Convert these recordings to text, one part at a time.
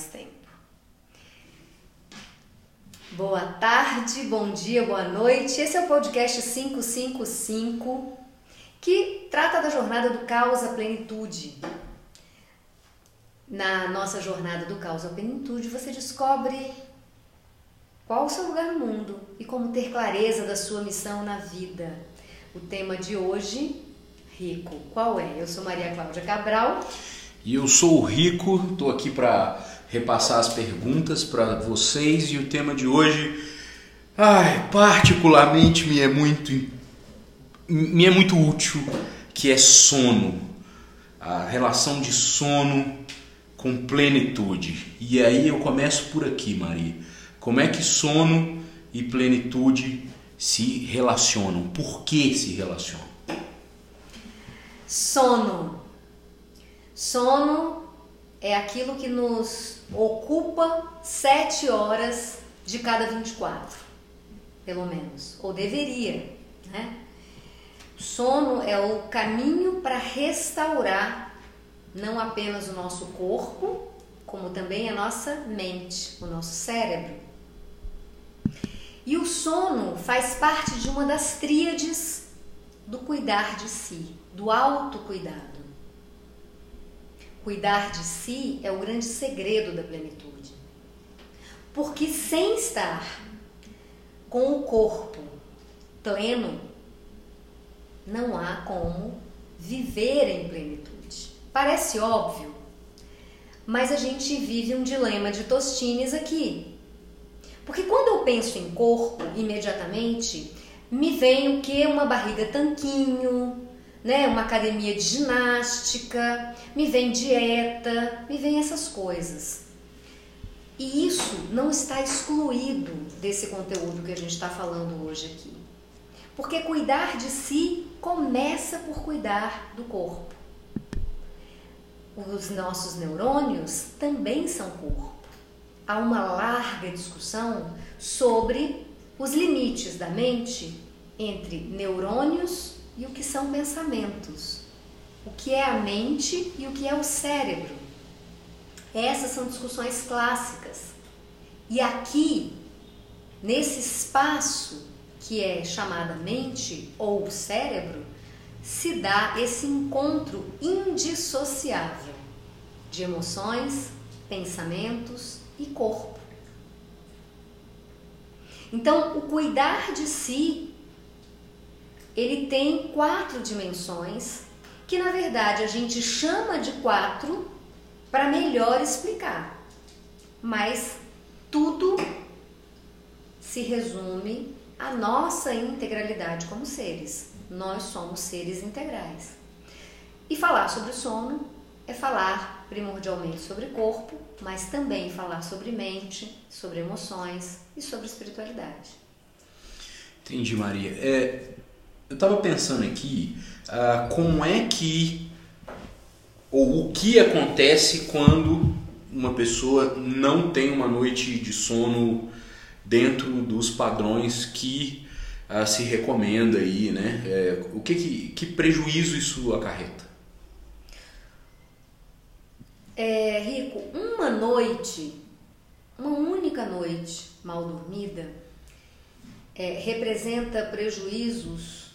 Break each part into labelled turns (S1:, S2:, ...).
S1: mais tempo. Boa tarde, bom dia, boa noite. Esse é o podcast 555 que trata da jornada do caos à plenitude. Na nossa jornada do caos à plenitude, você descobre qual o seu lugar no mundo e como ter clareza da sua missão na vida. O tema de hoje, rico, qual é? Eu sou Maria Cláudia Cabral.
S2: E eu sou o Rico, estou aqui para repassar as perguntas para vocês e o tema de hoje, ai, particularmente me é muito me é muito útil, que é sono. A relação de sono com plenitude. E aí eu começo por aqui, Maria. Como é que sono e plenitude se relacionam? Por que se relacionam?
S1: Sono. Sono é aquilo que nos ocupa sete horas de cada 24, pelo menos, ou deveria, né? Sono é o caminho para restaurar não apenas o nosso corpo, como também a nossa mente, o nosso cérebro. E o sono faz parte de uma das tríades do cuidar de si, do autocuidado. Cuidar de si é o grande segredo da plenitude. Porque sem estar com o corpo pleno, não há como viver em plenitude. Parece óbvio, mas a gente vive um dilema de tostines aqui. Porque quando eu penso em corpo, imediatamente me vem o que? Uma barriga tanquinho, né? Uma academia de ginástica, me vem dieta, me vem essas coisas. E isso não está excluído desse conteúdo que a gente está falando hoje aqui. Porque cuidar de si começa por cuidar do corpo. Os nossos neurônios também são corpo. Há uma larga discussão sobre os limites da mente entre neurônios e o que são pensamentos. O que é a mente e o que é o cérebro. Essas são discussões clássicas. E aqui, nesse espaço que é chamada mente ou cérebro, se dá esse encontro indissociável de emoções, pensamentos e corpo. Então, o cuidar de si, ele tem quatro dimensões que na verdade a gente chama de quatro para melhor explicar. Mas tudo se resume à nossa integralidade como seres. Nós somos seres integrais. E falar sobre sono é falar primordialmente sobre corpo, mas também falar sobre mente, sobre emoções e sobre espiritualidade.
S2: Entendi, Maria. É, eu estava pensando aqui uh, como é que ou o que acontece quando uma pessoa não tem uma noite de sono dentro dos padrões que uh, se recomenda aí, né? É, o que, que, que prejuízo isso acarreta?
S1: É, Rico, uma noite, uma única noite mal dormida, é, representa prejuízos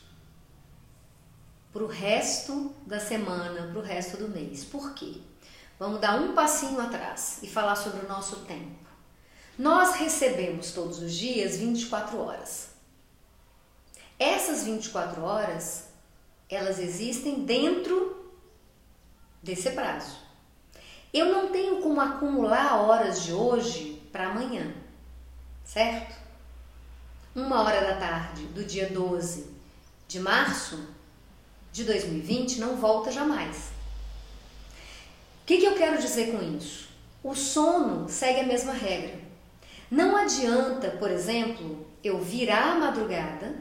S1: para o resto da semana, para o resto do mês. Por quê? Vamos dar um passinho atrás e falar sobre o nosso tempo. Nós recebemos todos os dias 24 horas. Essas 24 horas, elas existem dentro desse prazo. Eu não tenho como acumular horas de hoje para amanhã, certo? Uma hora da tarde do dia 12 de março de 2020 não volta jamais. O que, que eu quero dizer com isso? O sono segue a mesma regra. Não adianta, por exemplo, eu virar a madrugada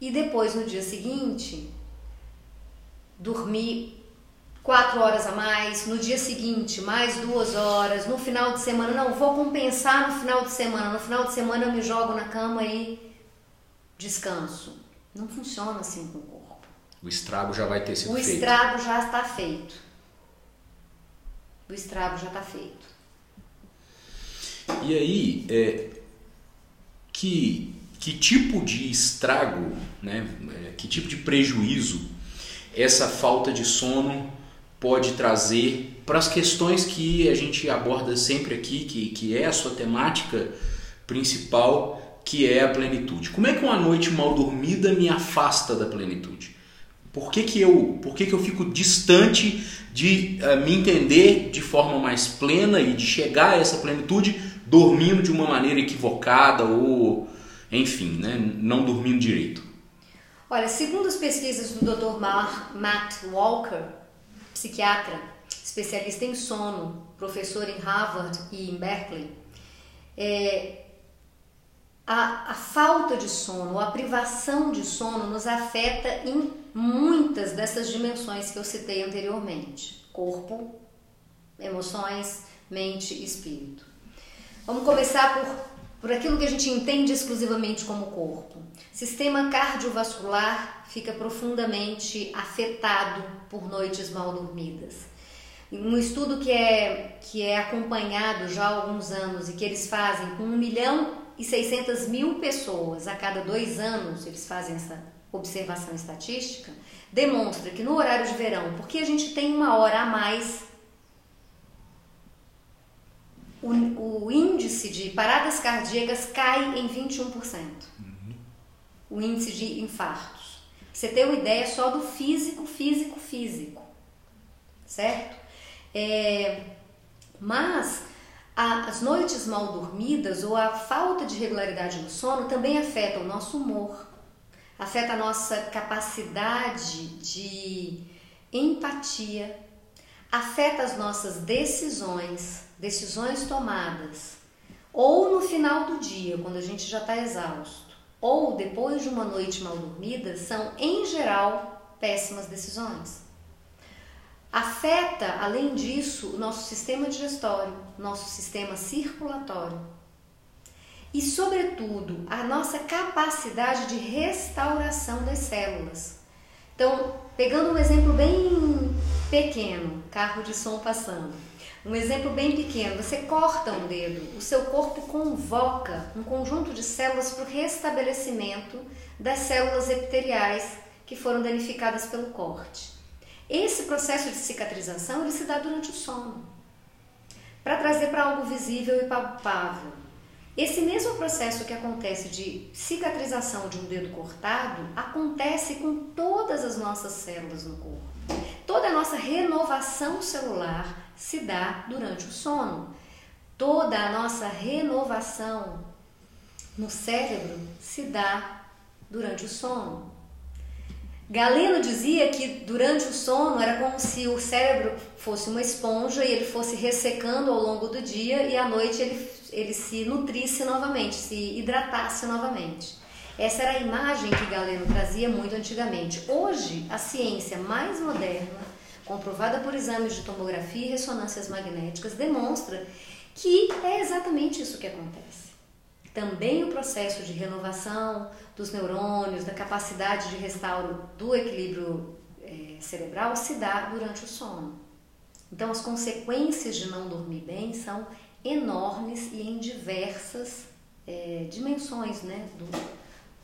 S1: e depois no dia seguinte dormir quatro horas a mais, no dia seguinte mais duas horas, no final de semana, não, vou compensar no final de semana, no final de semana eu me jogo na cama e descanso. Não funciona assim com o corpo.
S2: O estrago já vai ter sido
S1: o
S2: feito.
S1: O estrago já está feito. do estrago já está feito.
S2: E aí, é, que, que tipo de estrago, né, é, que tipo de prejuízo essa falta de sono pode trazer para as questões que a gente aborda sempre aqui, que, que é a sua temática principal, que é a plenitude. Como é que uma noite mal dormida me afasta da plenitude? Por que, que, eu, por que, que eu fico distante de uh, me entender de forma mais plena e de chegar a essa plenitude dormindo de uma maneira equivocada ou, enfim, né, não dormindo direito?
S1: Olha, segundo as pesquisas do Dr. Matt Walker, psiquiatra, especialista em sono, professor em Harvard e em Berkeley, é, a, a, falta de sono, a privação de sono nos afeta em muitas dessas dimensões que eu citei anteriormente: corpo, emoções, mente e espírito. Vamos começar por, por aquilo que a gente entende exclusivamente como corpo. Sistema cardiovascular fica profundamente afetado por noites mal dormidas. Um estudo que é, que é acompanhado já há alguns anos e que eles fazem com 1 milhão e 600 mil pessoas a cada dois anos, eles fazem essa observação estatística, demonstra que no horário de verão, porque a gente tem uma hora a mais o, o índice de paradas cardíacas cai em 21%. Uhum. O índice de infartos. Você tem uma ideia só do físico, físico, físico. Certo? É, mas as noites mal dormidas ou a falta de regularidade no sono também afeta o nosso humor, afeta a nossa capacidade de empatia, afeta as nossas decisões decisões tomadas, ou no final do dia, quando a gente já está exausto, ou depois de uma noite mal dormida, são, em geral, péssimas decisões. Afeta, além disso, o nosso sistema digestório, nosso sistema circulatório e, sobretudo, a nossa capacidade de restauração das células. Então, pegando um exemplo bem pequeno, carro de som passando. Um exemplo bem pequeno: você corta um dedo, o seu corpo convoca um conjunto de células para o restabelecimento das células epiteliais que foram danificadas pelo corte. Esse processo de cicatrização ele se dá durante o sono, para trazer para algo visível e palpável. Esse mesmo processo que acontece de cicatrização de um dedo cortado acontece com todas as nossas células no corpo. Toda a nossa renovação celular se dá durante o sono. Toda a nossa renovação no cérebro se dá durante o sono. Galeno dizia que durante o sono era como se o cérebro fosse uma esponja e ele fosse ressecando ao longo do dia e à noite ele, ele se nutrisse novamente, se hidratasse novamente. Essa era a imagem que Galeno trazia muito antigamente. Hoje, a ciência mais moderna comprovada por exames de tomografia e ressonâncias magnéticas, demonstra que é exatamente isso que acontece. Também o processo de renovação dos neurônios, da capacidade de restauro do equilíbrio é, cerebral se dá durante o sono. Então, as consequências de não dormir bem são enormes e em diversas é, dimensões né, do,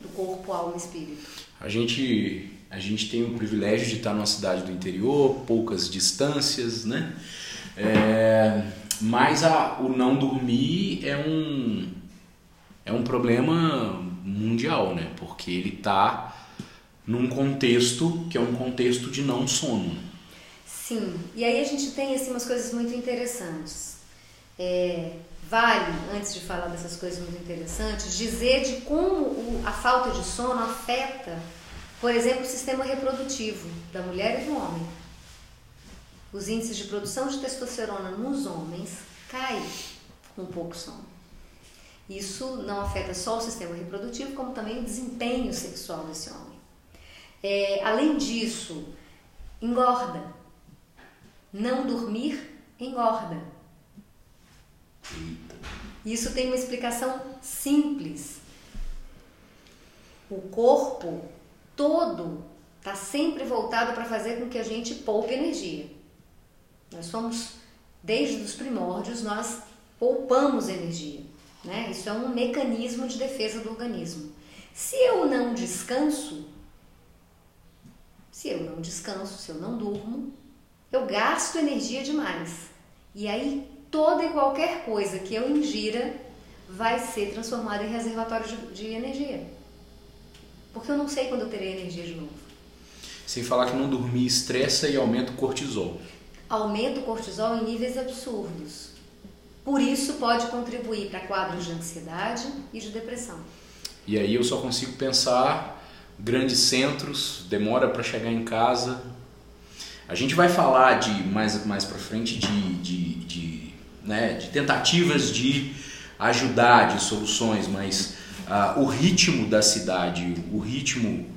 S1: do corpo, alma e espírito.
S2: A gente a gente tem o privilégio de estar numa cidade do interior, poucas distâncias, né? É, mas a, o não dormir é um, é um problema mundial, né? Porque ele está num contexto que é um contexto de não sono.
S1: Sim, e aí a gente tem assim, umas coisas muito interessantes. É, vale, antes de falar dessas coisas muito interessantes, dizer de como o, a falta de sono afeta por exemplo, o sistema reprodutivo da mulher e do homem. Os índices de produção de testosterona nos homens caem com pouco sono. Isso não afeta só o sistema reprodutivo, como também o desempenho sexual desse homem. É, além disso, engorda. Não dormir engorda. Isso tem uma explicação simples. O corpo todo está sempre voltado para fazer com que a gente poupe energia. Nós somos desde os primórdios, nós poupamos energia. Né? Isso é um mecanismo de defesa do organismo. Se eu não descanso, se eu não descanso, se eu não durmo, eu gasto energia demais. E aí toda e qualquer coisa que eu ingira vai ser transformada em reservatório de, de energia. Porque eu não sei quando eu terei energia de novo.
S2: Sem falar que não dormir estressa e aumenta o cortisol.
S1: Aumenta o cortisol em níveis absurdos. Por isso pode contribuir para quadros de ansiedade e de depressão.
S2: E aí eu só consigo pensar grandes centros, demora para chegar em casa. A gente vai falar de mais mais para frente de, de, de, né, de tentativas de ajudar, de soluções, mas uh, o ritmo da cidade, o ritmo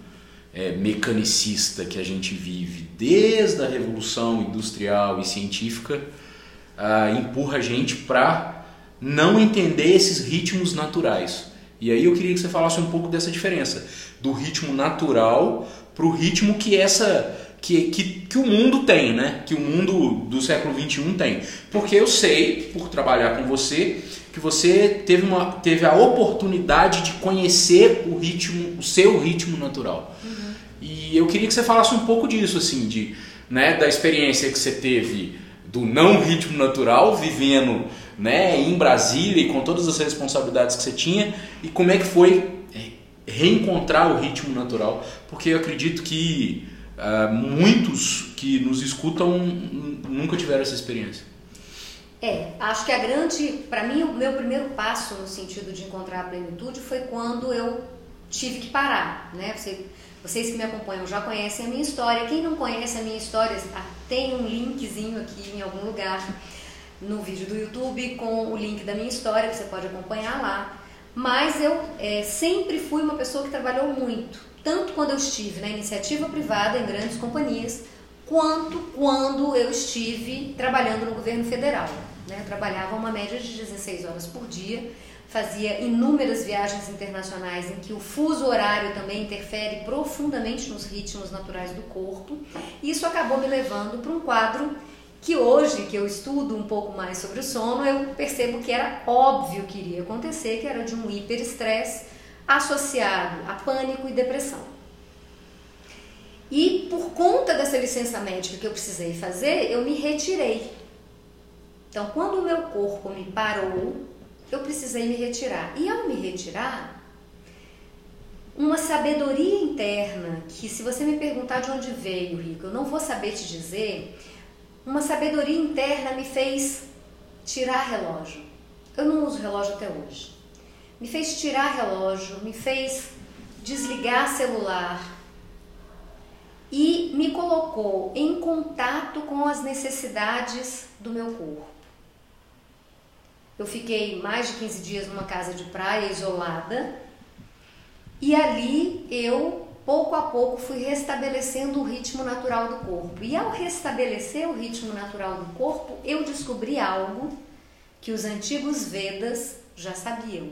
S2: é, mecanicista que a gente vive desde a revolução industrial e científica uh, empurra a gente para não entender esses ritmos naturais. E aí eu queria que você falasse um pouco dessa diferença do ritmo natural para o ritmo que essa que, que, que o mundo tem, né? Que o mundo do século 21 tem. Porque eu sei, por trabalhar com você, que você teve, uma, teve a oportunidade de conhecer o ritmo, o seu ritmo natural. Uhum. E eu queria que você falasse um pouco disso, assim, de, né, da experiência que você teve do não ritmo natural, vivendo né, em Brasília e com todas as responsabilidades que você tinha, e como é que foi é, reencontrar o ritmo natural, porque eu acredito que uh, muitos que nos escutam nunca tiveram essa experiência.
S1: É, acho que a grande, para mim, o meu primeiro passo no sentido de encontrar a plenitude foi quando eu tive que parar, né? Você, vocês que me acompanham já conhecem a minha história. Quem não conhece a minha história, ah, tem um linkzinho aqui em algum lugar no vídeo do YouTube com o link da minha história, você pode acompanhar lá. Mas eu é, sempre fui uma pessoa que trabalhou muito, tanto quando eu estive na iniciativa privada em grandes companhias, quanto quando eu estive trabalhando no governo federal. Né? Eu trabalhava uma média de 16 horas por dia, fazia inúmeras viagens internacionais em que o fuso horário também interfere profundamente nos ritmos naturais do corpo. E isso acabou me levando para um quadro que hoje que eu estudo um pouco mais sobre o sono, eu percebo que era óbvio que iria acontecer, que era de um hiperestresse associado a pânico e depressão. E por conta dessa licença médica que eu precisei fazer, eu me retirei. Então, quando o meu corpo me parou, eu precisei me retirar. E ao me retirar, uma sabedoria interna, que se você me perguntar de onde veio, Rico, eu não vou saber te dizer, uma sabedoria interna me fez tirar relógio. Eu não uso relógio até hoje. Me fez tirar relógio, me fez desligar celular e me colocou em contato com as necessidades do meu corpo. Eu fiquei mais de 15 dias numa casa de praia isolada e ali eu pouco a pouco fui restabelecendo o ritmo natural do corpo. E ao restabelecer o ritmo natural do corpo, eu descobri algo que os antigos Vedas já sabiam.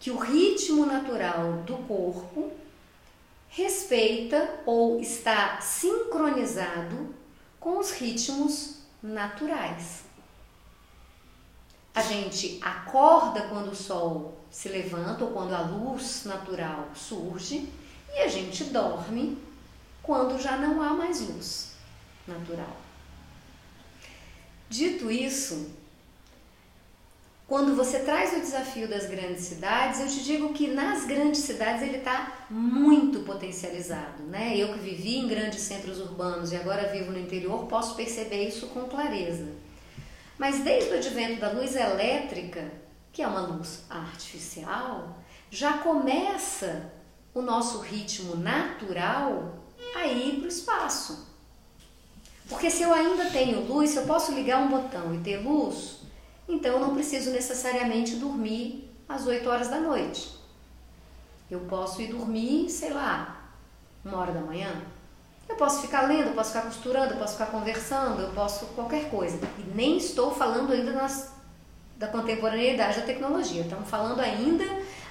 S1: Que o ritmo natural do corpo respeita ou está sincronizado com os ritmos naturais. A gente acorda quando o sol se levanta ou quando a luz natural surge e a gente dorme quando já não há mais luz natural. Dito isso, quando você traz o desafio das grandes cidades, eu te digo que nas grandes cidades ele está muito potencializado. Né? Eu que vivi em grandes centros urbanos e agora vivo no interior, posso perceber isso com clareza. Mas desde o advento da luz elétrica, que é uma luz artificial, já começa o nosso ritmo natural a ir para o espaço. Porque se eu ainda tenho luz, se eu posso ligar um botão e ter luz, então eu não preciso necessariamente dormir às 8 horas da noite. Eu posso ir dormir, sei lá, uma hora da manhã. Eu posso ficar lendo, eu posso ficar costurando, eu posso ficar conversando, eu posso qualquer coisa. E nem estou falando ainda nas da contemporaneidade da tecnologia. Estamos falando ainda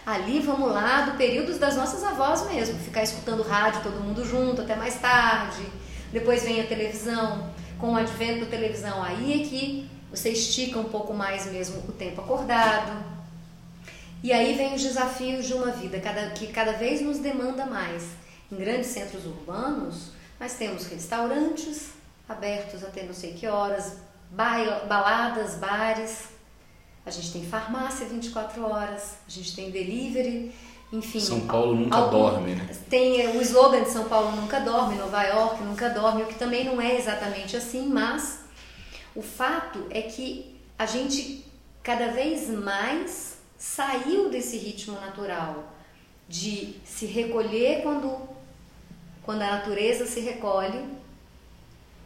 S1: ali, vamos lá, do período das nossas avós mesmo, ficar escutando rádio todo mundo junto até mais tarde. Depois vem a televisão. Com o advento da televisão aí é que você estica um pouco mais mesmo o tempo acordado. E aí vem os desafios de uma vida cada, que cada vez nos demanda mais. Em grandes centros urbanos, nós temos restaurantes abertos até não sei que horas, baladas, bares, a gente tem farmácia 24 horas, a gente tem delivery, enfim.
S2: São Paulo nunca algum, dorme, né?
S1: Tem o slogan de São Paulo nunca dorme, Nova York nunca dorme, o que também não é exatamente assim, mas o fato é que a gente cada vez mais saiu desse ritmo natural de se recolher quando, quando a natureza se recolhe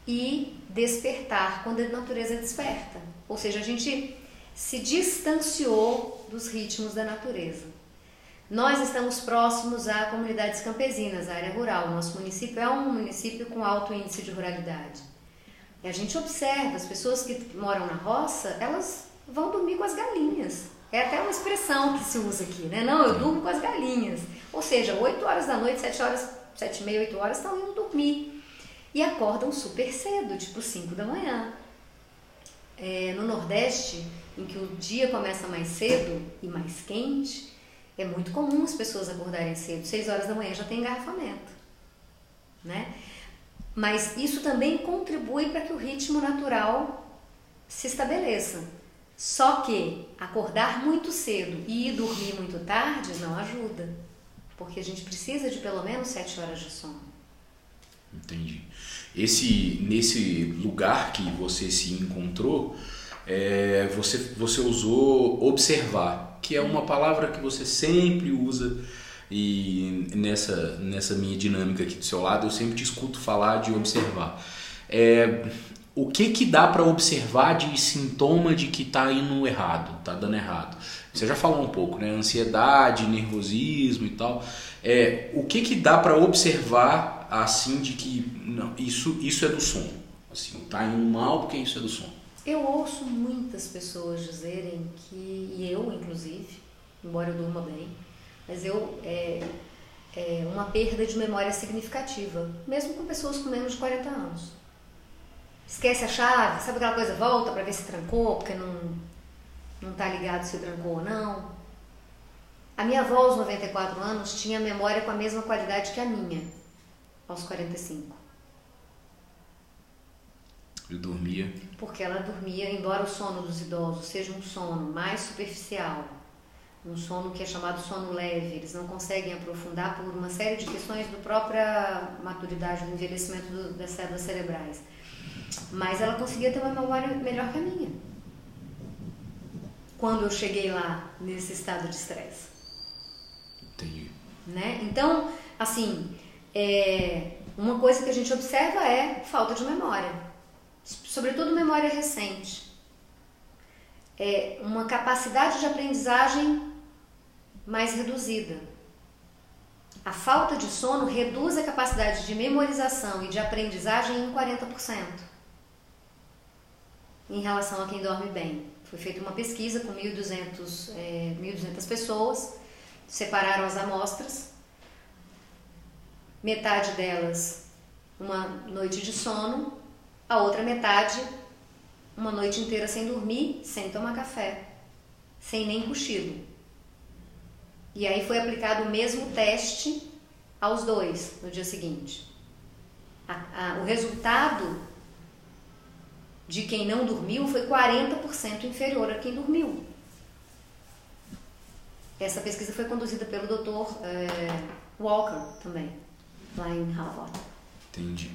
S1: e despertar quando a natureza desperta. Ou seja, a gente se distanciou dos ritmos da natureza. Nós estamos próximos a comunidades campesinas, a área rural. Nosso município é um município com alto índice de ruralidade. E a gente observa, as pessoas que moram na roça, elas vão dormir com as galinhas. É até uma expressão que se usa aqui, né? Não, eu durmo com as galinhas. Ou seja, 8 horas da noite, 7 horas, 7 e meia, 8 horas estão indo dormir. E acordam super cedo, tipo 5 da manhã. É, no Nordeste, em que o dia começa mais cedo e mais quente, é muito comum as pessoas acordarem cedo. 6 horas da manhã já tem engarrafamento. Né? Mas isso também contribui para que o ritmo natural se estabeleça. Só que acordar muito cedo e ir dormir muito tarde não ajuda, porque a gente precisa de pelo menos sete horas de sono.
S2: Entendi. Esse nesse lugar que você se encontrou, é, você você usou observar, que é uma palavra que você sempre usa e nessa, nessa minha dinâmica aqui do seu lado, eu sempre te escuto falar de observar. É, o que que dá para observar de sintoma de que está indo errado, está dando errado? Você já falou um pouco, né? Ansiedade, nervosismo e tal. É, o que que dá para observar assim de que não, isso isso é do sono? Assim, tá indo mal porque isso é do sono.
S1: Eu ouço muitas pessoas dizerem que, e eu inclusive, embora eu durma bem, mas eu é, é uma perda de memória significativa, mesmo com pessoas com menos de 40 anos. Esquece a chave, sabe aquela coisa, volta para ver se trancou, porque não não está ligado se trancou ou não. A minha avó aos 94 anos tinha memória com a mesma qualidade que a minha aos 45.
S2: Eu dormia.
S1: Porque ela dormia, embora o sono dos idosos seja um sono mais superficial, um sono que é chamado sono leve, eles não conseguem aprofundar por uma série de questões do própria maturidade, do envelhecimento do, das células cerebrais. Mas ela conseguia ter uma memória melhor que a minha. Quando eu cheguei lá nesse estado de estresse.
S2: Entendi.
S1: Né? Então, assim, é, uma coisa que a gente observa é falta de memória, sobretudo memória recente. É uma capacidade de aprendizagem mais reduzida. A falta de sono reduz a capacidade de memorização e de aprendizagem em 40% em relação a quem dorme bem. Foi feita uma pesquisa com 1.200 é, 1.200 pessoas, separaram as amostras, metade delas uma noite de sono, a outra metade uma noite inteira sem dormir, sem tomar café, sem nem cochilo. E aí foi aplicado o mesmo teste aos dois no dia seguinte. A, a, o resultado de quem não dormiu foi 40% inferior a quem dormiu. Essa pesquisa foi conduzida pelo Dr. É, Walker também, lá em Harvard.
S2: Entendi.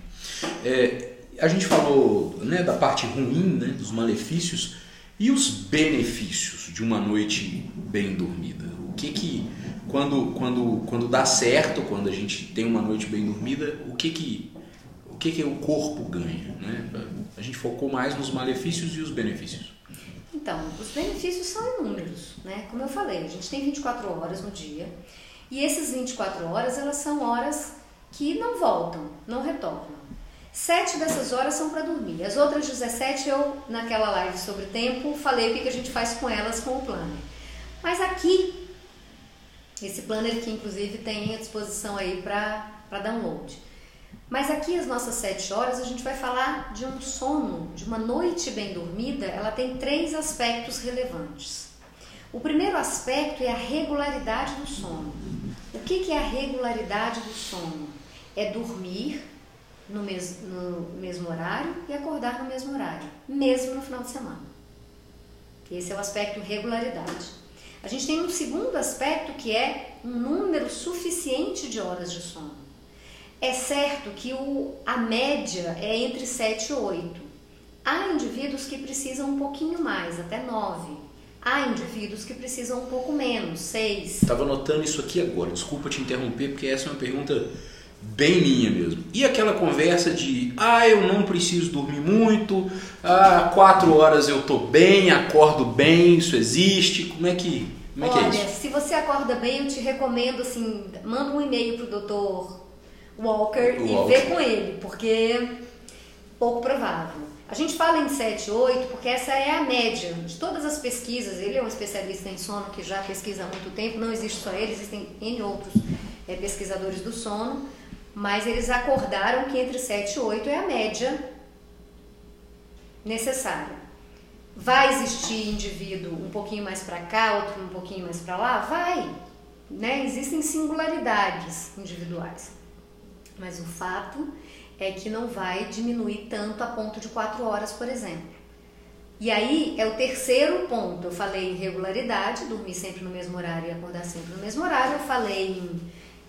S2: É, a gente falou né, da parte ruim, né, dos malefícios, e os benefícios de uma noite bem dormida? O que que quando quando quando dá certo, quando a gente tem uma noite bem dormida, o que que que que o corpo ganha, né? A gente focou mais nos malefícios e os benefícios.
S1: Então, os benefícios são inúmeros, né? Como eu falei, a gente tem 24 horas no dia. E essas 24 horas, elas são horas que não voltam, não retornam. Sete dessas horas são para dormir. As outras 17 eu, naquela live sobre tempo, falei o que, que a gente faz com elas com o planner. Mas aqui, esse planner que inclusive tem à disposição aí para download. Mas aqui as nossas sete horas a gente vai falar de um sono, de uma noite bem dormida. Ela tem três aspectos relevantes. O primeiro aspecto é a regularidade do sono. O que, que é a regularidade do sono? É dormir no, mes no mesmo horário e acordar no mesmo horário, mesmo no final de semana. Esse é o aspecto regularidade. A gente tem um segundo aspecto que é um número suficiente de horas de sono. É certo que o, a média é entre 7 e 8. Há indivíduos que precisam um pouquinho mais, até 9. Há indivíduos que precisam um pouco menos, 6.
S2: Estava notando isso aqui agora, desculpa te interromper, porque essa é uma pergunta bem minha mesmo. E aquela conversa de, ah, eu não preciso dormir muito, ah, quatro horas eu tô bem, acordo bem, isso existe, como é que, como é,
S1: Olha,
S2: que é isso?
S1: se você acorda bem, eu te recomendo, assim, manda um e-mail pro doutor Walker e vê com ele, porque pouco provável. A gente fala em 7, 8 porque essa é a média de todas as pesquisas. Ele é um especialista em sono que já pesquisa há muito tempo, não existe só ele, existem N outros eh, pesquisadores do sono, mas eles acordaram que entre 7 e 8 é a média necessária. Vai existir indivíduo um pouquinho mais para cá, outro um pouquinho mais para lá? Vai. Né? Existem singularidades individuais. Mas o fato é que não vai diminuir tanto a ponto de 4 horas, por exemplo. E aí é o terceiro ponto. Eu falei em regularidade, dormir sempre no mesmo horário e acordar sempre no mesmo horário. Eu falei em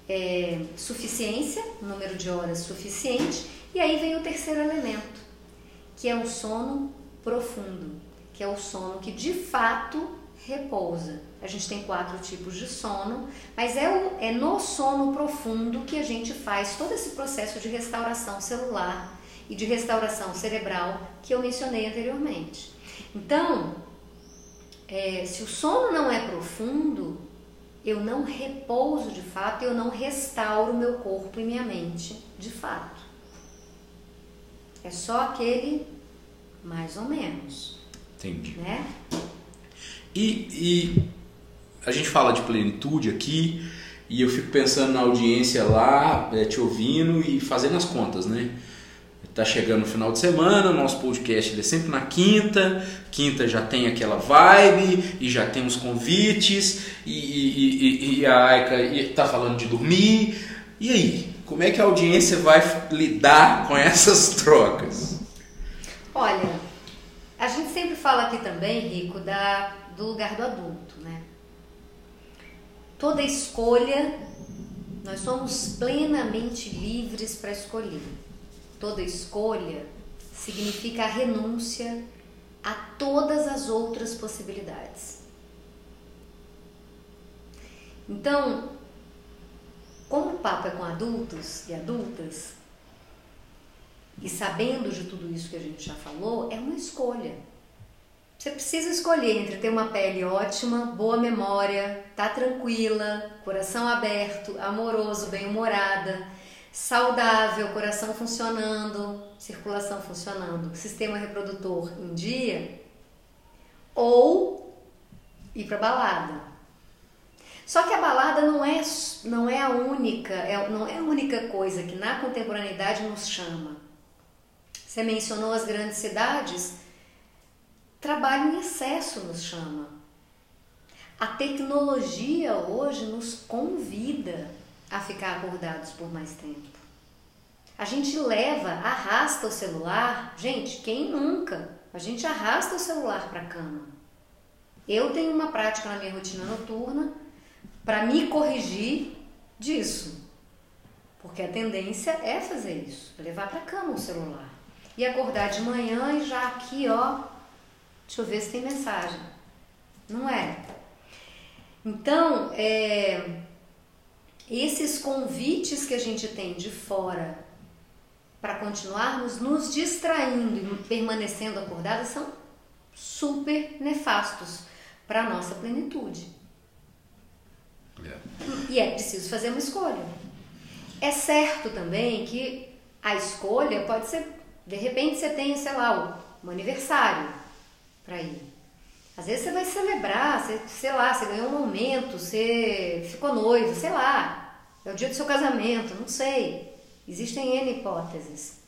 S1: é, suficiência, número de horas suficiente. E aí vem o terceiro elemento, que é o sono profundo, que é o sono que de fato repousa. A gente tem quatro tipos de sono, mas é, o, é no sono profundo que a gente faz todo esse processo de restauração celular e de restauração cerebral que eu mencionei anteriormente. Então, é, se o sono não é profundo, eu não repouso de fato, eu não restauro meu corpo e minha mente de fato. É só aquele mais ou menos,
S2: Entendi.
S1: né?
S2: E, e a gente fala de plenitude aqui e eu fico pensando na audiência lá, eh, te ouvindo e fazendo as contas, né? Tá chegando o final de semana, nosso podcast é sempre na quinta, quinta já tem aquela vibe e já tem os convites e, e, e, e a Aika tá falando de dormir. E aí, como é que a audiência vai lidar com essas trocas?
S1: Olha, a gente sempre fala aqui também, Rico, da, do lugar do adulto, né? Toda escolha, nós somos plenamente livres para escolher. Toda escolha significa a renúncia a todas as outras possibilidades. Então, como o papo é com adultos e adultas, e sabendo de tudo isso que a gente já falou, é uma escolha. Você precisa escolher entre ter uma pele ótima, boa memória, tá tranquila, coração aberto, amoroso, bem-humorada, saudável, coração funcionando, circulação funcionando, sistema reprodutor em dia, ou ir para balada. Só que a balada não é, não é a única, é, não é a única coisa que na contemporaneidade nos chama. Você mencionou as grandes cidades, trabalho em excesso nos chama. A tecnologia hoje nos convida a ficar acordados por mais tempo. A gente leva, arrasta o celular, gente, quem nunca? A gente arrasta o celular para a cama. Eu tenho uma prática na minha rotina noturna para me corrigir disso. Porque a tendência é fazer isso, levar para a cama o celular. E acordar de manhã e já aqui, ó, deixa eu ver se tem mensagem. Não é? Então, é, esses convites que a gente tem de fora para continuarmos nos distraindo e permanecendo acordadas são super nefastos para a nossa plenitude.
S2: É.
S1: E é preciso fazer uma escolha. É certo também que a escolha pode ser, de repente você tem, sei lá, um aniversário para ir. Às vezes você vai celebrar, você, sei lá, você ganhou um momento, você ficou noivo, sei lá, é o dia do seu casamento, não sei. Existem N hipóteses.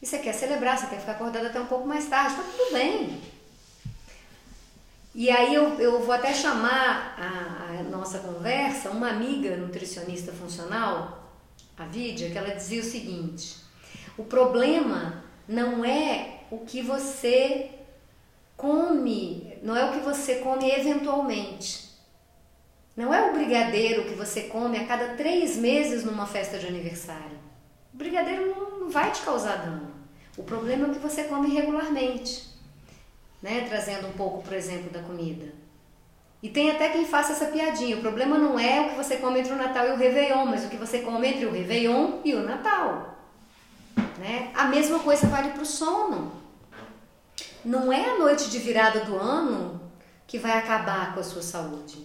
S1: E você quer celebrar, você quer ficar acordado até um pouco mais tarde, tá tudo bem. E aí eu, eu vou até chamar a, a nossa conversa uma amiga nutricionista funcional, a Vidia, que ela dizia o seguinte: o problema não é o que você come, não é o que você come eventualmente. Não é o brigadeiro que você come a cada três meses numa festa de aniversário. O brigadeiro não, vai te causar dano. O problema é o que você come regularmente né? Trazendo um pouco, por exemplo, da comida. E tem até quem faça essa piadinha. O problema não é o que você come entre o Natal e o Réveillon, mas o que você come entre o Réveillon e o Natal. Né? A mesma coisa vale para o sono. Não é a noite de virada do ano que vai acabar com a sua saúde.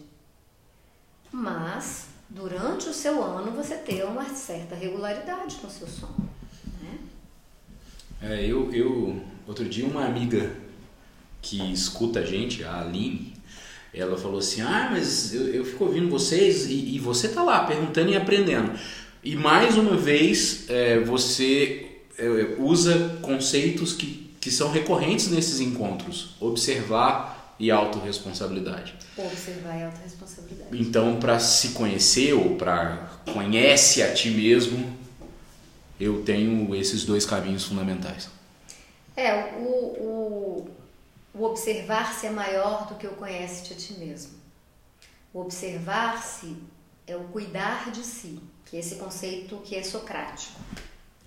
S1: Mas, durante o seu ano, você ter uma certa regularidade com o seu sono. Né?
S2: É, eu, eu, outro dia, uma amiga que escuta a gente, a Aline, ela falou assim: Ah, mas eu, eu fico ouvindo vocês e, e, você tá lá perguntando e aprendendo. E mais uma vez é, você é, usa conceitos que, que são recorrentes nesses encontros: observar e autorresponsabilidade.
S1: Observar e autorresponsabilidade.
S2: Então, para se conhecer ou para conhece a ti mesmo, eu tenho esses dois caminhos fundamentais.
S1: É, o, o o observar-se é maior do que o conhece-te a ti mesmo. O observar-se é o cuidar de si, que é esse conceito que é socrático,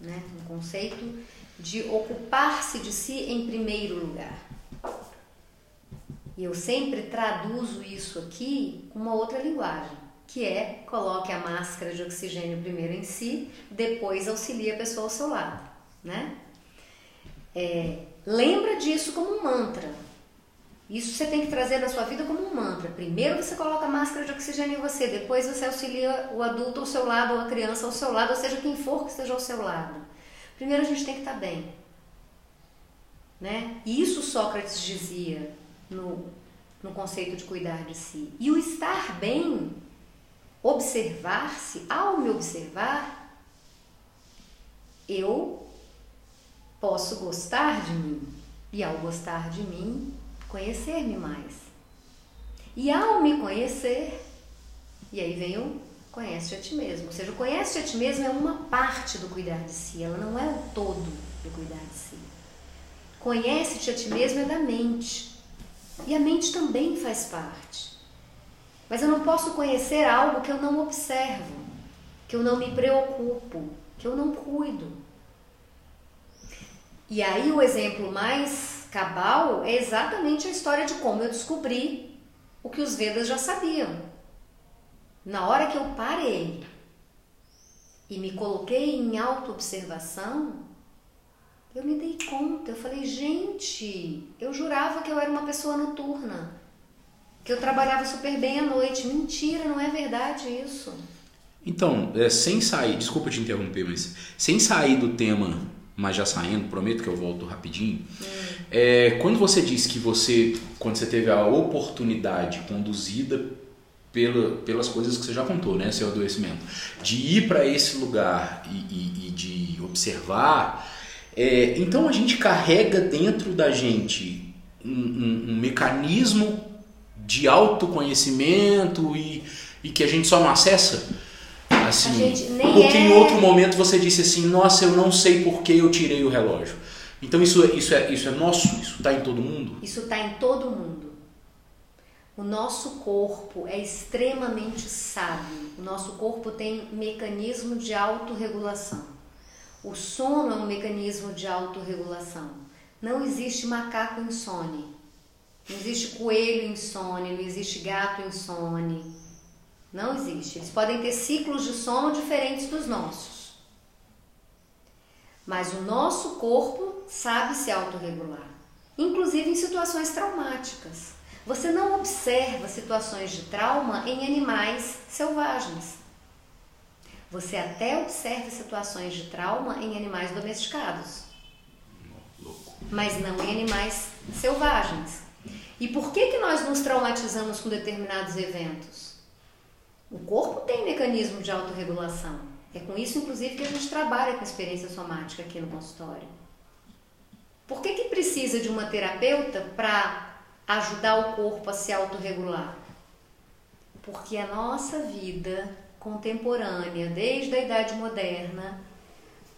S1: né? Um conceito de ocupar-se de si em primeiro lugar. E eu sempre traduzo isso aqui com uma outra linguagem, que é coloque a máscara de oxigênio primeiro em si, depois auxilie a pessoa ao seu lado, né? É, Lembra disso como um mantra. Isso você tem que trazer na sua vida como um mantra. Primeiro você coloca a máscara de oxigênio em você, depois você auxilia o adulto ao seu lado, ou a criança ao seu lado, ou seja, quem for que esteja ao seu lado. Primeiro a gente tem que estar bem. Né? E isso Sócrates dizia no, no conceito de cuidar de si. E o estar bem, observar-se, ao me observar, eu Posso gostar de mim e, ao gostar de mim, conhecer-me mais. E ao me conhecer, e aí vem o conhece a ti mesmo. Ou seja, o conhece a ti mesmo é uma parte do cuidar de si, ela não é o todo do cuidar de si. Conhece-te a ti mesmo é da mente. E a mente também faz parte. Mas eu não posso conhecer algo que eu não observo, que eu não me preocupo, que eu não cuido. E aí o exemplo mais cabal é exatamente a história de como eu descobri o que os Vedas já sabiam. Na hora que eu parei e me coloquei em autoobservação, eu me dei conta, eu falei, gente, eu jurava que eu era uma pessoa noturna, que eu trabalhava super bem à noite. Mentira, não é verdade isso.
S2: Então, é, sem sair, desculpa te interromper, mas sem sair do tema mas já saindo, prometo que eu volto rapidinho. Hum. É, quando você disse que você, quando você teve a oportunidade conduzida pela, pelas coisas que você já contou, né, seu adoecimento, de ir para esse lugar e, e, e de observar, é, então a gente carrega dentro da gente um, um, um mecanismo de autoconhecimento e, e que a gente só não acessa Assim, porque é... em outro momento você disse assim, nossa, eu não sei por que eu tirei o relógio. Então isso, é, isso, é, isso é nosso? Isso está em todo mundo?
S1: Isso está em todo mundo. O nosso corpo é extremamente sábio. O nosso corpo tem mecanismo de autorregulação. O sono é um mecanismo de autorregulação. Não existe macaco insone. Não existe coelho insone, não existe gato insone. Não existe. Eles podem ter ciclos de sono diferentes dos nossos. Mas o nosso corpo sabe se autorregular, inclusive em situações traumáticas. Você não observa situações de trauma em animais selvagens. Você até observa situações de trauma em animais domesticados, mas não em animais selvagens. E por que, que nós nos traumatizamos com determinados eventos? O corpo tem mecanismo de autorregulação. É com isso, inclusive, que a gente trabalha com experiência somática aqui no consultório. Por que, que precisa de uma terapeuta para ajudar o corpo a se autorregular? Porque a nossa vida contemporânea, desde a Idade Moderna,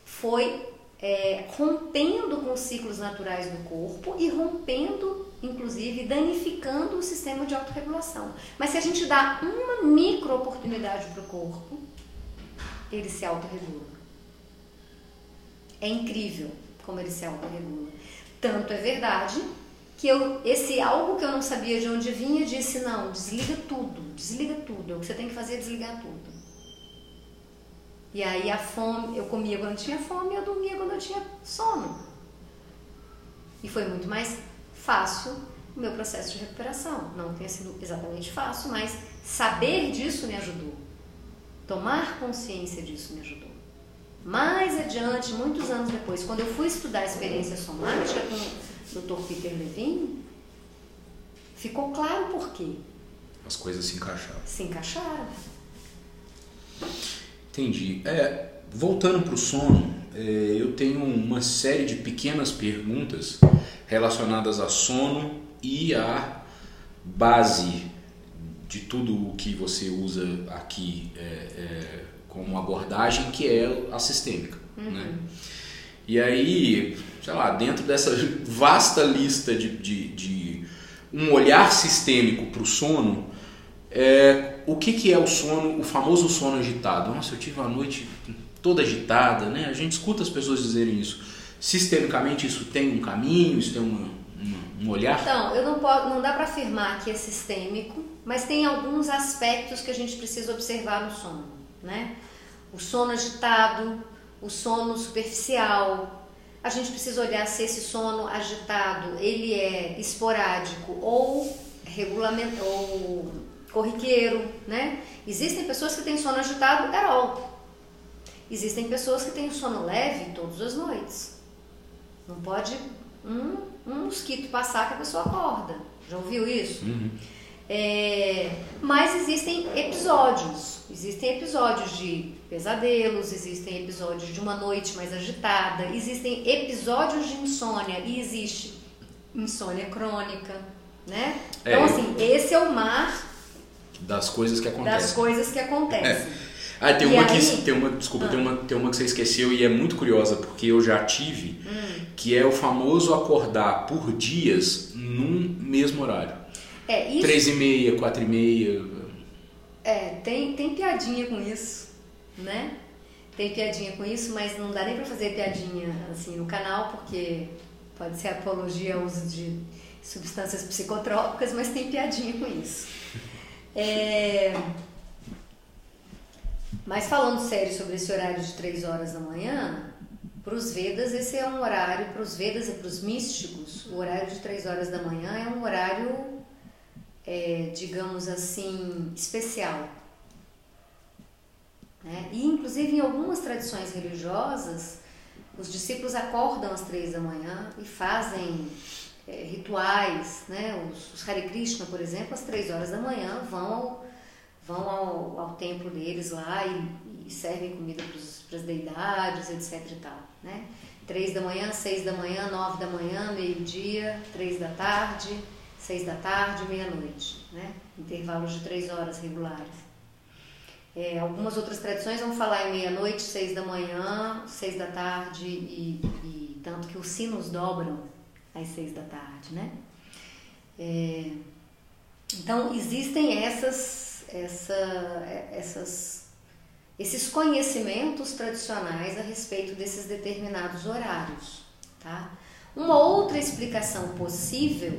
S1: foi é, rompendo com os ciclos naturais do corpo e rompendo, inclusive, danificando o sistema de autorregulação. Mas se a gente dá uma micro oportunidade para o corpo, ele se autorregula. É incrível como ele se autorregula. Tanto é verdade que eu, esse algo que eu não sabia de onde vinha disse: não, desliga tudo, desliga tudo. O que você tem que fazer é desligar tudo. E aí a fome, eu comia quando tinha fome e eu dormia quando eu tinha sono. E foi muito mais fácil o meu processo de recuperação. Não tenha sido exatamente fácil, mas saber disso me ajudou. Tomar consciência disso me ajudou. Mais adiante, muitos anos depois, quando eu fui estudar a experiência somática com Dr. Peter Levine, ficou claro por quê.
S2: As coisas se encaixaram.
S1: Se encaixaram.
S2: Entendi. É, voltando para o sono, é, eu tenho uma série de pequenas perguntas relacionadas a sono e a base de tudo o que você usa aqui é, é, como abordagem, que é a sistêmica. Uhum. Né? E aí, sei lá, dentro dessa vasta lista de, de, de um olhar sistêmico para o sono, é, o que, que é o sono, o famoso sono agitado? Nossa, eu tive uma noite toda agitada, né? A gente escuta as pessoas dizerem isso. Sistemicamente isso tem um caminho, isso tem uma, um olhar?
S1: Então, eu não, posso, não dá para afirmar que é sistêmico, mas tem alguns aspectos que a gente precisa observar no sono, né? O sono agitado, o sono superficial. A gente precisa olhar se esse sono agitado ele é esporádico ou regulamento ou corriqueiro, né? Existem pessoas que têm sono agitado Carol. Existem pessoas que têm sono leve todas as noites. Não pode um, um mosquito passar que a pessoa acorda. Já ouviu isso?
S2: Uhum.
S1: É, mas existem episódios, existem episódios de pesadelos, existem episódios de uma noite mais agitada, existem episódios de insônia e existe insônia crônica, né? É. Então assim, esse é o mar
S2: das coisas que acontecem.
S1: Das coisas que acontecem. É.
S2: Ah, tem uma aí... que tem uma, desculpa, ah. tem uma tem uma que você esqueceu e é muito curiosa porque eu já tive, hum. que é o famoso acordar por dias num mesmo horário.
S1: É, isso...
S2: Três e meia, quatro e meia.
S1: É, tem, tem piadinha com isso, né? Tem piadinha com isso, mas não dá nem pra fazer piadinha assim no canal, porque pode ser apologia ao uso de substâncias psicotrópicas, mas tem piadinha com isso. É... Mas falando sério sobre esse horário de três horas da manhã, para os Vedas esse é um horário, para os Vedas e para os místicos, o horário de três horas da manhã é um horário é, digamos assim, especial. Né? E, inclusive, em algumas tradições religiosas, os discípulos acordam às três da manhã e fazem é, rituais. Né? Os, os Hare Krishna, por exemplo, às três horas da manhã vão ao, vão ao, ao templo deles lá e, e servem comida para as deidades, etc. E tal, né? Três da manhã, seis da manhã, nove da manhã, meio-dia, três da tarde seis da tarde, meia-noite, né? intervalos de três horas regulares. É, algumas outras tradições vão falar em meia-noite, seis da manhã, seis da tarde e, e, tanto que os sinos dobram às seis da tarde, né? É, então existem essas, essa, essas, esses conhecimentos tradicionais a respeito desses determinados horários, tá? Uma outra explicação possível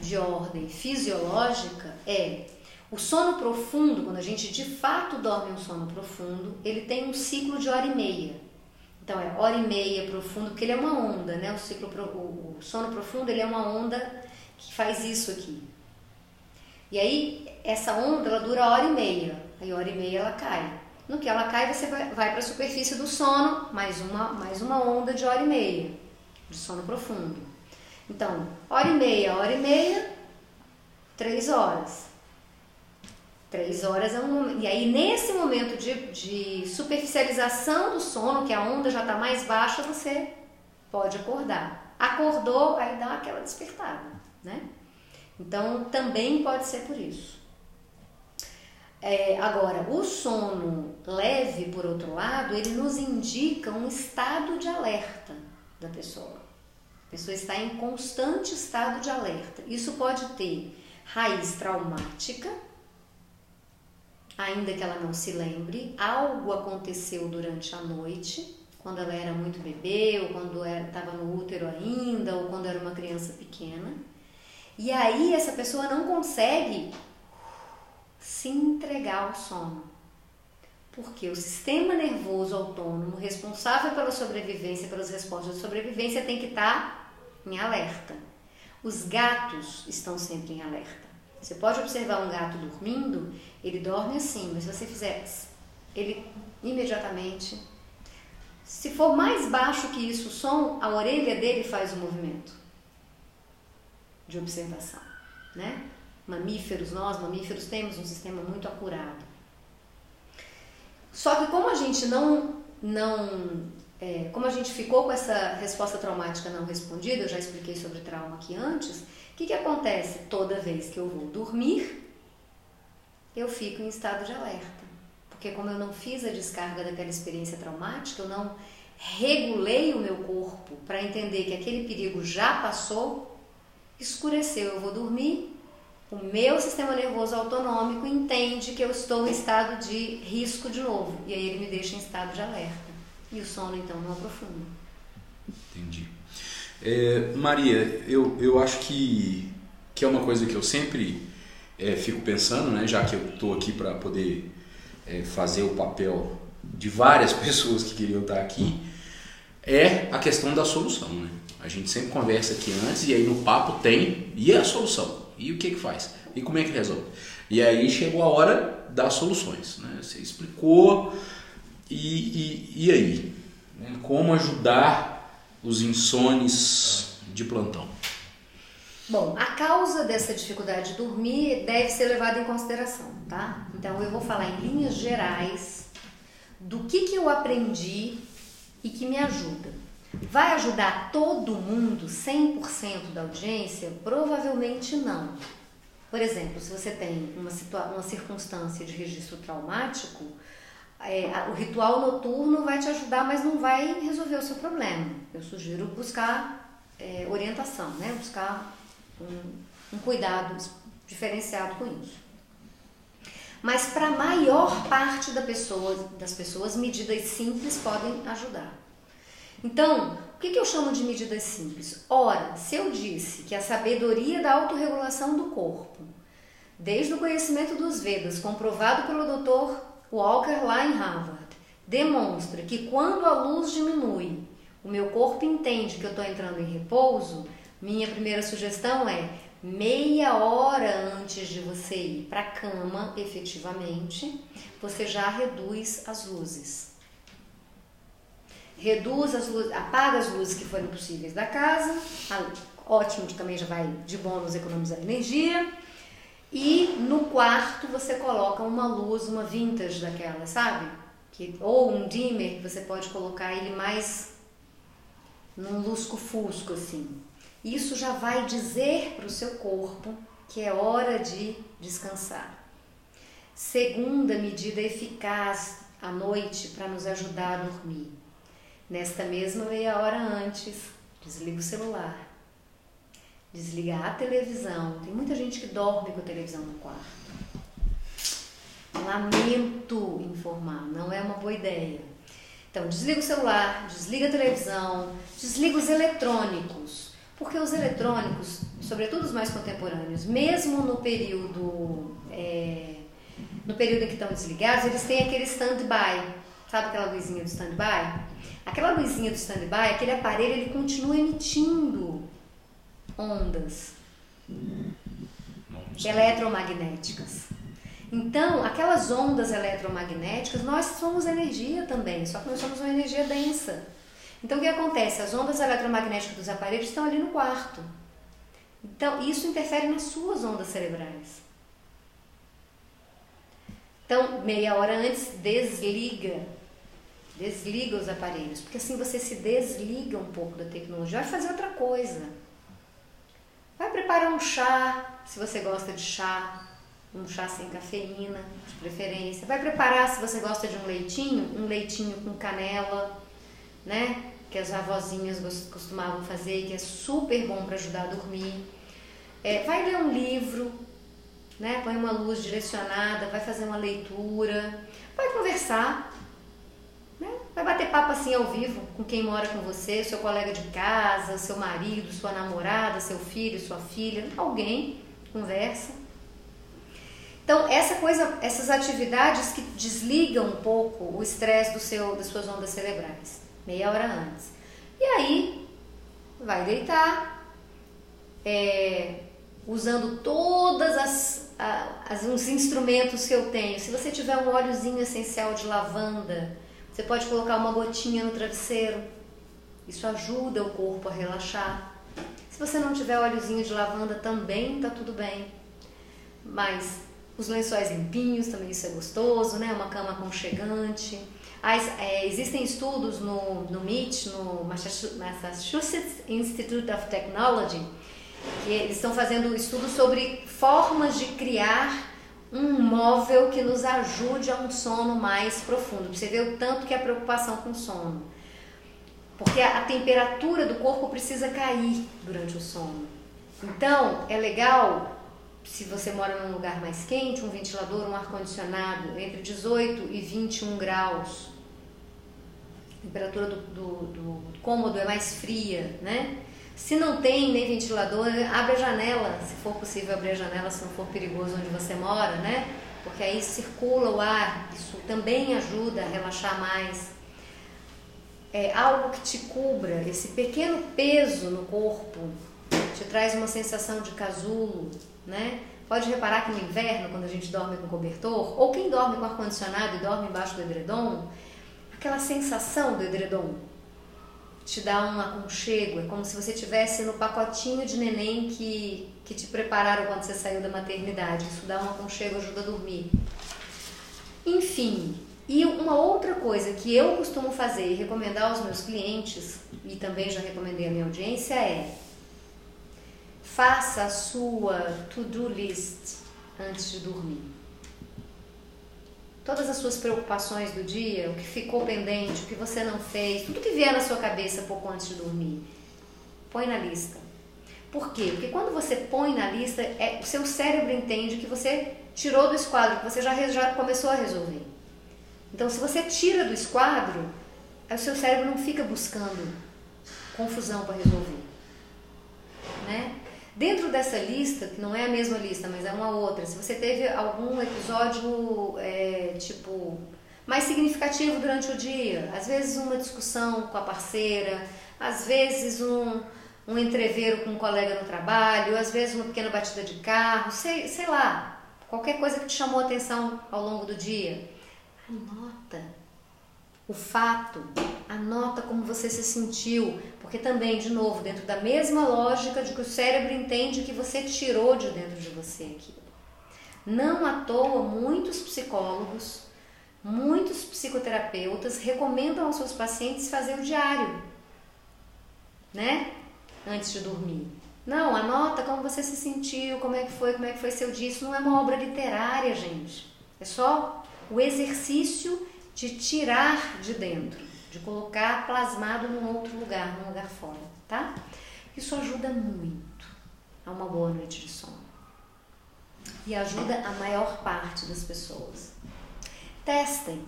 S1: de ordem fisiológica é o sono profundo, quando a gente de fato dorme um sono profundo, ele tem um ciclo de hora e meia. Então é hora e meia profundo, porque ele é uma onda, né? O, ciclo, o, sono profundo ele é uma onda que faz isso aqui. E aí essa onda ela dura hora e meia, aí hora e meia ela cai. No que ela cai você vai, vai para a superfície do sono, mais uma, mais uma onda de hora e meia de sono profundo. Então, hora e meia, hora e meia, três horas. Três horas é um momento. E aí, nesse momento de, de superficialização do sono, que a onda já está mais baixa, você pode acordar. Acordou, aí dá aquela despertada, né? Então, também pode ser por isso. É, agora, o sono leve, por outro lado, ele nos indica um estado de alerta da pessoa. A pessoa está em constante estado de alerta. Isso pode ter raiz traumática, ainda que ela não se lembre, algo aconteceu durante a noite, quando ela era muito bebê, ou quando estava no útero ainda, ou quando era uma criança pequena. E aí essa pessoa não consegue se entregar ao sono. Porque o sistema nervoso autônomo responsável pela sobrevivência, pelas respostas de sobrevivência, tem que estar em alerta. Os gatos estão sempre em alerta. Você pode observar um gato dormindo, ele dorme assim, mas se você fizer ele imediatamente. Se for mais baixo que isso o som, a orelha dele faz o movimento de observação, né? Mamíferos, nós mamíferos temos um sistema muito acurado. Só que como a gente não não é, como a gente ficou com essa resposta traumática não respondida, eu já expliquei sobre trauma aqui antes, que, que acontece toda vez que eu vou dormir? Eu fico em estado de alerta. Porque, como eu não fiz a descarga daquela experiência traumática, eu não regulei o meu corpo para entender que aquele perigo já passou, escureceu, eu vou dormir. O meu sistema nervoso autonômico entende que eu estou em estado de risco de novo. E aí ele me deixa em estado de alerta. E o sono então não aprofunda.
S2: Entendi. É, Maria, eu, eu acho que, que é uma coisa que eu sempre é, fico pensando, né, já que eu estou aqui para poder é, fazer o papel de várias pessoas que queriam estar aqui, é a questão da solução. Né? A gente sempre conversa aqui antes e aí no papo tem e a solução. E o que, que faz? E como é que resolve? E aí chegou a hora das soluções. Né? Você explicou e, e, e aí? Como ajudar os insones de plantão?
S1: Bom, a causa dessa dificuldade de dormir deve ser levada em consideração, tá? Então eu vou falar em linhas gerais do que, que eu aprendi e que me ajuda. Vai ajudar todo mundo, 100% da audiência? Provavelmente não. Por exemplo, se você tem uma, uma circunstância de registro traumático, é, o ritual noturno vai te ajudar, mas não vai resolver o seu problema. Eu sugiro buscar é, orientação, né? buscar um, um cuidado diferenciado com isso. Mas para a maior parte da pessoa, das pessoas, medidas simples podem ajudar. Então, o que, que eu chamo de medidas simples? Ora, se eu disse que a sabedoria da autorregulação do corpo, desde o conhecimento dos Vedas, comprovado pelo Dr. Walker lá em Harvard, demonstra que quando a luz diminui, o meu corpo entende que eu estou entrando em repouso, minha primeira sugestão é meia hora antes de você ir para a cama, efetivamente, você já reduz as luzes. Reduz as luzes, apaga as luzes que forem possíveis da casa, ótimo que também já vai de bônus economizar energia e no quarto você coloca uma luz, uma vintage daquela, sabe? Que, ou um dimmer que você pode colocar ele mais num lusco-fusco assim. Isso já vai dizer para o seu corpo que é hora de descansar. Segunda medida eficaz à noite para nos ajudar a dormir. Nesta mesma meia hora antes, desliga o celular desligar a televisão. Tem muita gente que dorme com a televisão no quarto. Lamento informar, não é uma boa ideia. Então, desliga o celular, desliga a televisão, desliga os eletrônicos. Porque os eletrônicos, sobretudo os mais contemporâneos, mesmo no período, é, no período em que estão desligados, eles têm aquele stand-by. Sabe aquela luzinha do stand-by? Aquela luzinha do stand-by, aquele aparelho, ele continua emitindo ondas eletromagnéticas. Então, aquelas ondas eletromagnéticas, nós somos energia também, só que nós somos uma energia densa. Então, o que acontece? As ondas eletromagnéticas dos aparelhos estão ali no quarto. Então, isso interfere nas suas ondas cerebrais. Então, meia hora antes, desliga. Desliga os aparelhos, porque assim você se desliga um pouco da tecnologia. Vai fazer outra coisa. Vai preparar um chá, se você gosta de chá, um chá sem cafeína, de preferência. Vai preparar, se você gosta de um leitinho, um leitinho com canela, né? Que as avózinhas costumavam fazer, que é super bom para ajudar a dormir. É, vai ler um livro, né? Põe uma luz direcionada, vai fazer uma leitura, vai conversar? Vai bater papo assim ao vivo com quem mora com você, seu colega de casa, seu marido, sua namorada, seu filho, sua filha, alguém, conversa. Então, essa coisa, essas atividades que desligam um pouco o estresse do seu, das suas ondas cerebrais, meia hora antes. E aí, vai deitar, é, usando todas as, as, os instrumentos que eu tenho. Se você tiver um óleozinho essencial de lavanda, você pode colocar uma gotinha no travesseiro. Isso ajuda o corpo a relaxar. Se você não tiver óleozinho de lavanda, também tá tudo bem. Mas os lençóis limpinhos, também isso é gostoso, né? Uma cama aconchegante. é, existem estudos no, no MIT, no Massachusetts Institute of Technology, que eles estão fazendo estudos sobre formas de criar um móvel que nos ajude a um sono mais profundo. Você vê o tanto que é a preocupação com o sono. Porque a, temperatura do corpo precisa cair durante o sono. Então, é legal se você mora num lugar mais quente, um ventilador, um ar-condicionado entre 18 e 21 graus. A temperatura do, do, do, cômodo é mais fria, né? Se não tem nem ventilador, abre a janela, se for possível abrir a janela, se não for perigoso onde você mora, né? Porque aí circula o ar, isso também ajuda a relaxar mais. É algo que te cubra, esse pequeno peso no corpo te traz uma sensação de casulo, né? Pode reparar que no inverno, quando a gente dorme com cobertor, ou quem dorme com ar-condicionado e dorme embaixo do edredom, aquela sensação do edredom te dá um aconchego, é como se você estivesse no pacotinho de neném que, que te prepararam quando você saiu da maternidade. Isso dá um aconchego, ajuda a dormir. Enfim, e uma outra coisa que eu costumo fazer e recomendar aos meus clientes, e também já recomendei à minha audiência, é Faça a sua to-do list antes de dormir. Todas as suas preocupações do dia, o que ficou pendente, o que você não fez, tudo que vier na sua cabeça pouco antes de dormir, põe na lista. Por quê? Porque quando você põe na lista, é, o seu cérebro entende que você tirou do esquadro, que você já, já começou a resolver. Então, se você tira do esquadro, o seu cérebro não fica buscando confusão para resolver. Dentro dessa lista, que não é a mesma lista, mas é uma outra, se você teve algum episódio, é, tipo, mais significativo durante o dia, às vezes uma discussão com a parceira, às vezes um, um entreveiro com um colega no trabalho, às vezes uma pequena batida de carro, sei, sei lá, qualquer coisa que te chamou a atenção ao longo do dia, anota o fato, anota como você se sentiu, porque também, de novo, dentro da mesma lógica de que o cérebro entende que você tirou de dentro de você aquilo. Não à toa, muitos psicólogos, muitos psicoterapeutas recomendam aos seus pacientes fazer o diário, né? Antes de dormir. Não, anota como você se sentiu, como é que foi, como é que foi seu dia. Isso não é uma obra literária, gente. É só o exercício de tirar de dentro, de colocar plasmado num outro lugar, num lugar fora, tá? Isso ajuda muito a uma boa noite de sono. E ajuda a maior parte das pessoas. Testem.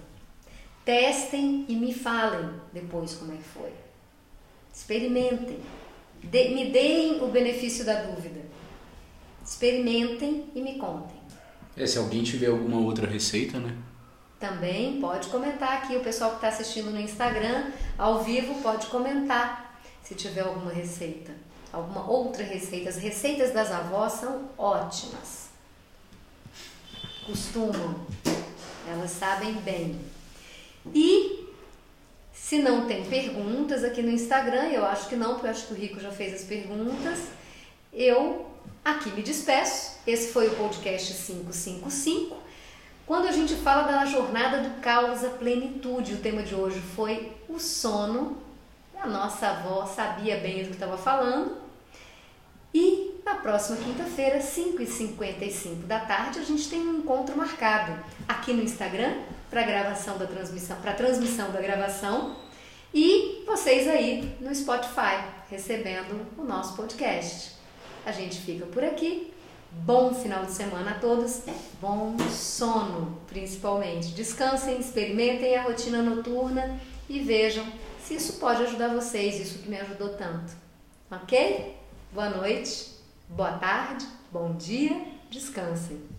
S1: Testem e me falem depois como é que foi. Experimentem. De, me deem o benefício da dúvida. Experimentem e me contem.
S2: É, se alguém tiver alguma outra receita, né?
S1: Também pode comentar aqui, o pessoal que está assistindo no Instagram, ao vivo, pode comentar se tiver alguma receita, alguma outra receita. As receitas das avós são ótimas. Costumam, elas sabem bem. E se não tem perguntas aqui no Instagram, eu acho que não, porque eu acho que o Rico já fez as perguntas, eu aqui me despeço. Esse foi o podcast 555 Quando a gente fala da jornada do caos à plenitude, o tema de hoje foi o sono. A nossa avó sabia bem do que estava falando. E na próxima quinta-feira, 5h55 da tarde, a gente tem um encontro marcado aqui no Instagram para gravação da transmissão, para transmissão da gravação e vocês aí no Spotify recebendo o nosso podcast. A gente fica por aqui. Bom final de semana a todos. Bom sono, principalmente. Descansem, experimentem a rotina noturna e vejam se isso pode ajudar vocês, isso que me ajudou tanto. Ok? Boa noite, boa tarde, bom dia, descansem.